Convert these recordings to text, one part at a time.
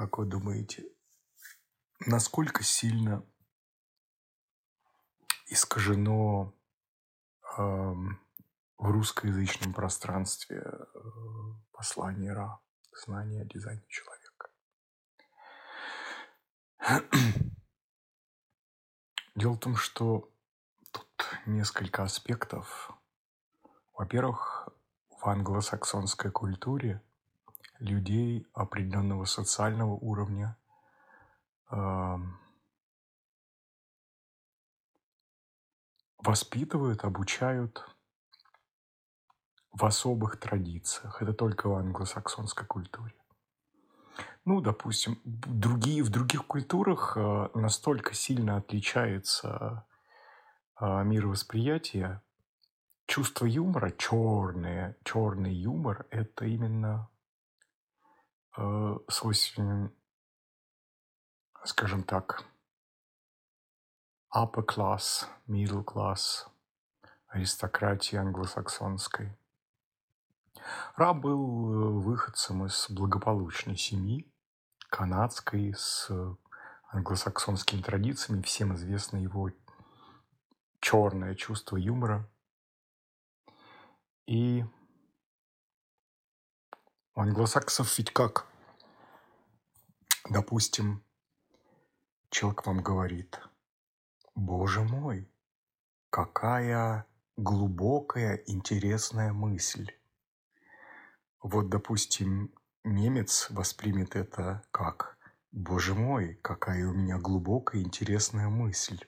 Как вы думаете, насколько сильно искажено эм, в русскоязычном пространстве э, послание Ра, знание о дизайне человека? Дело в том, что тут несколько аспектов. Во-первых, в англосаксонской культуре людей определенного социального уровня воспитывают, обучают в особых традициях. Это только в англосаксонской культуре. Ну, допустим, другие, в других культурах э, настолько сильно отличается э, мировосприятие, чувство юмора, черное, черный юмор, это именно э, свойственен, скажем так, upper class, middle class аристократии англосаксонской. Ра был э, выходцем из благополучной семьи, канадской, с англосаксонскими традициями. Всем известно его черное чувство юмора. И у англосаксов ведь как? Допустим, человек вам говорит, Боже мой, какая глубокая, интересная мысль. Вот, допустим, немец воспримет это как «Боже мой, какая у меня глубокая, интересная мысль».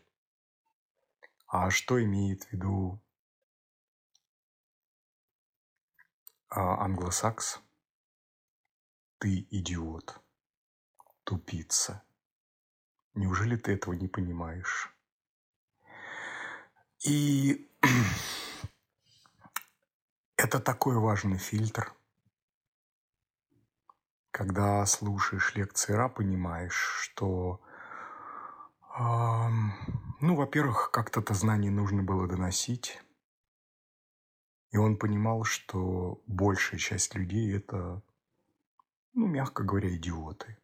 А что имеет в виду а, англосакс? Ты идиот, тупица. Неужели ты этого не понимаешь? И это такой важный фильтр. Когда слушаешь лекции Ра, понимаешь, что, э, ну, во-первых, как-то это знание нужно было доносить. И он понимал, что большая часть людей – это ну, мягко говоря, идиоты.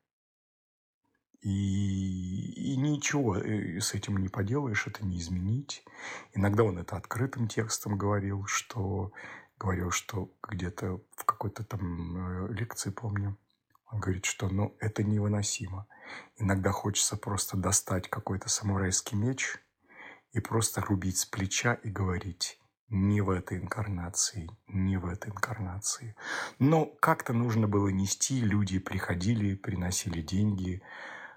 И, и ничего э, с этим не поделаешь, это не изменить. Иногда он это открытым текстом говорил, что говорил, что где-то в какой-то там э, лекции, помню, он говорит, что ну, это невыносимо. Иногда хочется просто достать какой-то самурайский меч и просто рубить с плеча и говорить не в этой инкарнации, не в этой инкарнации. Но как-то нужно было нести, люди приходили, приносили деньги,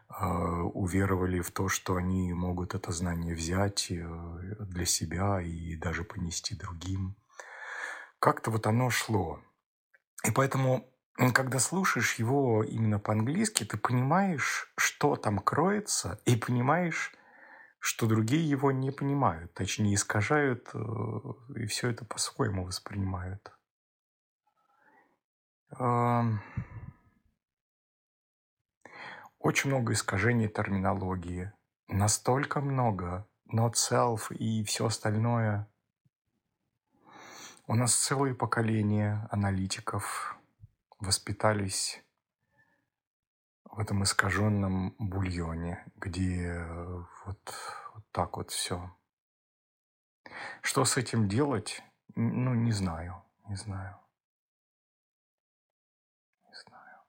а, уверовали в то, что они могут это знание взять э, для себя и даже понести другим. Как-то вот оно шло. И поэтому, когда слушаешь его именно по-английски, ты понимаешь, что там кроется, и понимаешь, что другие его не понимают, точнее искажают э, и все это по-своему воспринимают. Очень много искажений терминологии, настолько много, not self и все остальное. У нас целые поколения аналитиков воспитались в этом искаженном бульоне, где вот, вот так вот все. Что с этим делать? Ну, не знаю, не знаю. Не знаю.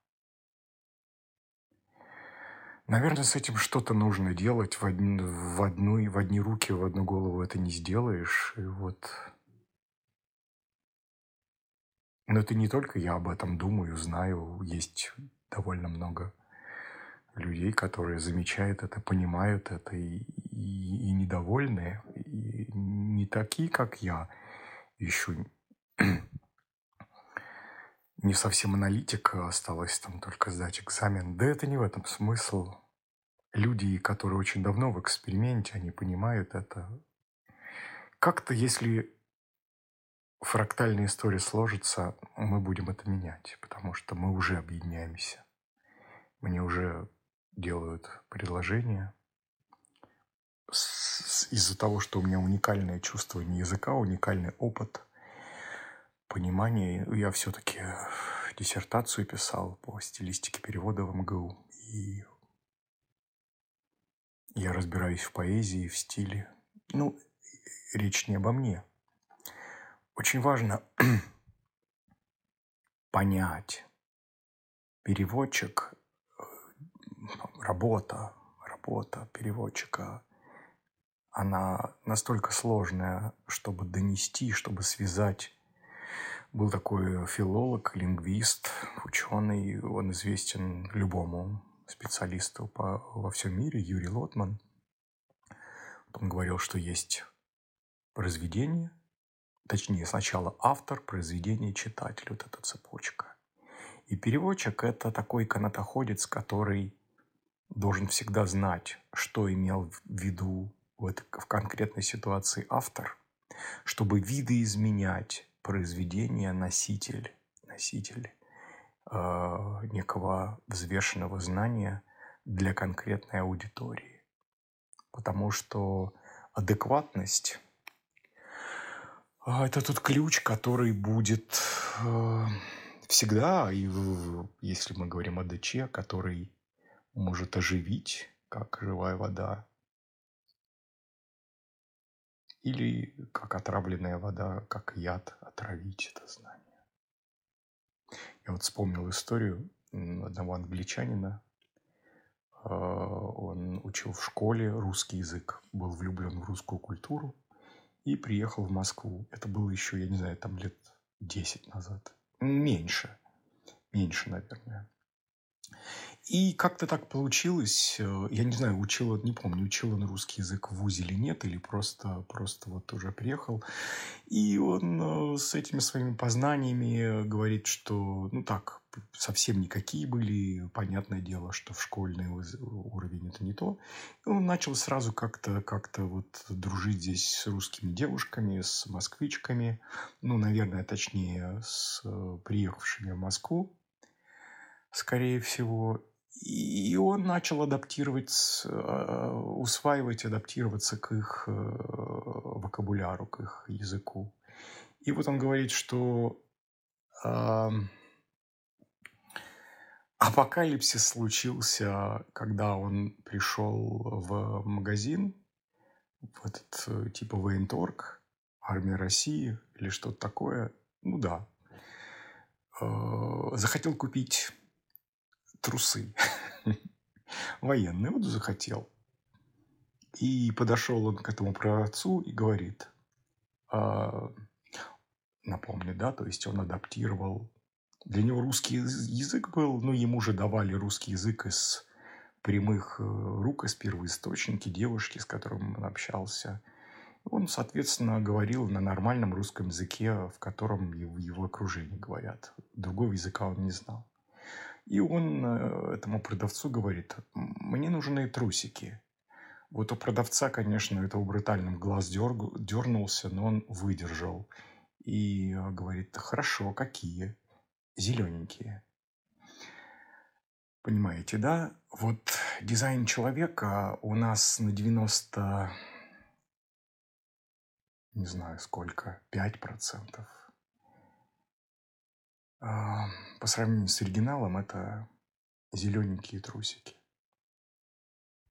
Наверное, с этим что-то нужно делать в, одни, в, одну, в одни руки, в одну голову это не сделаешь. И вот... Но это не только я об этом думаю, знаю. Есть довольно много людей, которые замечают это, понимают это и, и, и недовольны, и не такие, как я, еще не совсем аналитик, осталось там только сдать экзамен. Да это не в этом смысл. Люди, которые очень давно в эксперименте, они понимают это. Как-то, если фрактальная история сложится, мы будем это менять, потому что мы уже объединяемся. Мне уже делают предложение из-за того, что у меня уникальное чувствование языка, уникальный опыт, понимание. Я все-таки диссертацию писал по стилистике перевода в МГУ. и я разбираюсь в поэзии, в стиле. Ну, речь не обо мне. Очень важно понять. Переводчик, работа, работа переводчика, она настолько сложная, чтобы донести, чтобы связать. Был такой филолог, лингвист, ученый, он известен любому специалисту по, во всем мире, Юрий Лотман. Он говорил, что есть произведение, точнее, сначала автор, произведение, читатель, вот эта цепочка. И переводчик – это такой канатоходец, который должен всегда знать, что имел в виду вот в конкретной ситуации автор, чтобы видоизменять произведение носитель, носитель э, некого взвешенного знания для конкретной аудитории. Потому что адекватность э, – это тот ключ, который будет э, всегда, и если мы говорим о ДЧ, который может оживить, как живая вода, или как отравленная вода, как яд отравить это знание. Я вот вспомнил историю одного англичанина. А, он учил в школе русский язык, был влюблен в русскую культуру и приехал в Москву. Это было еще, я не знаю, там лет 10 назад. Меньше. Меньше, наверное. И как-то так получилось, э, я не знаю, учил он, не помню, учил он русский язык в ВУЗе или нет, или просто, просто вот уже приехал. И он э, с этими своими познаниями говорит, что, ну так, совсем никакие были, понятное дело, что в школьный уровень это не то. И он начал сразу как-то как вот дружить здесь с русскими девушками, с москвичками, ну, наверное, точнее, с э, приехавшими в Москву скорее всего. И он начал адаптировать, э, усваивать, адаптироваться к их э, вокабуляру, к их языку. И вот он говорит, что апокалипсис случился, когда он пришел в магазин, в этот э, типа военторг, армия России или что-то такое. Ну да. Захотел купить трусы. Военный вот захотел. И подошел он к этому продавцу и говорит, а, напомню, да, то есть он адаптировал. Для него русский язык был, ну, ему же давали русский язык из прямых э, рук, из первоисточники девушки, с которым он общался. Он, соответственно, говорил на нормальном русском языке, в котором его, его окружении говорят. Другого языка он не знал. И он э, этому продавцу говорит, мне нужны трусики. Вот у продавца, конечно, этого брутальным глаз дерг... дернулся, но он выдержал. И э, говорит, хорошо, какие? Зелененькие. Понимаете, да? Вот дизайн человека у нас на 90, не знаю сколько, 5%. А, по сравнению с оригиналом это зелененькие трусики.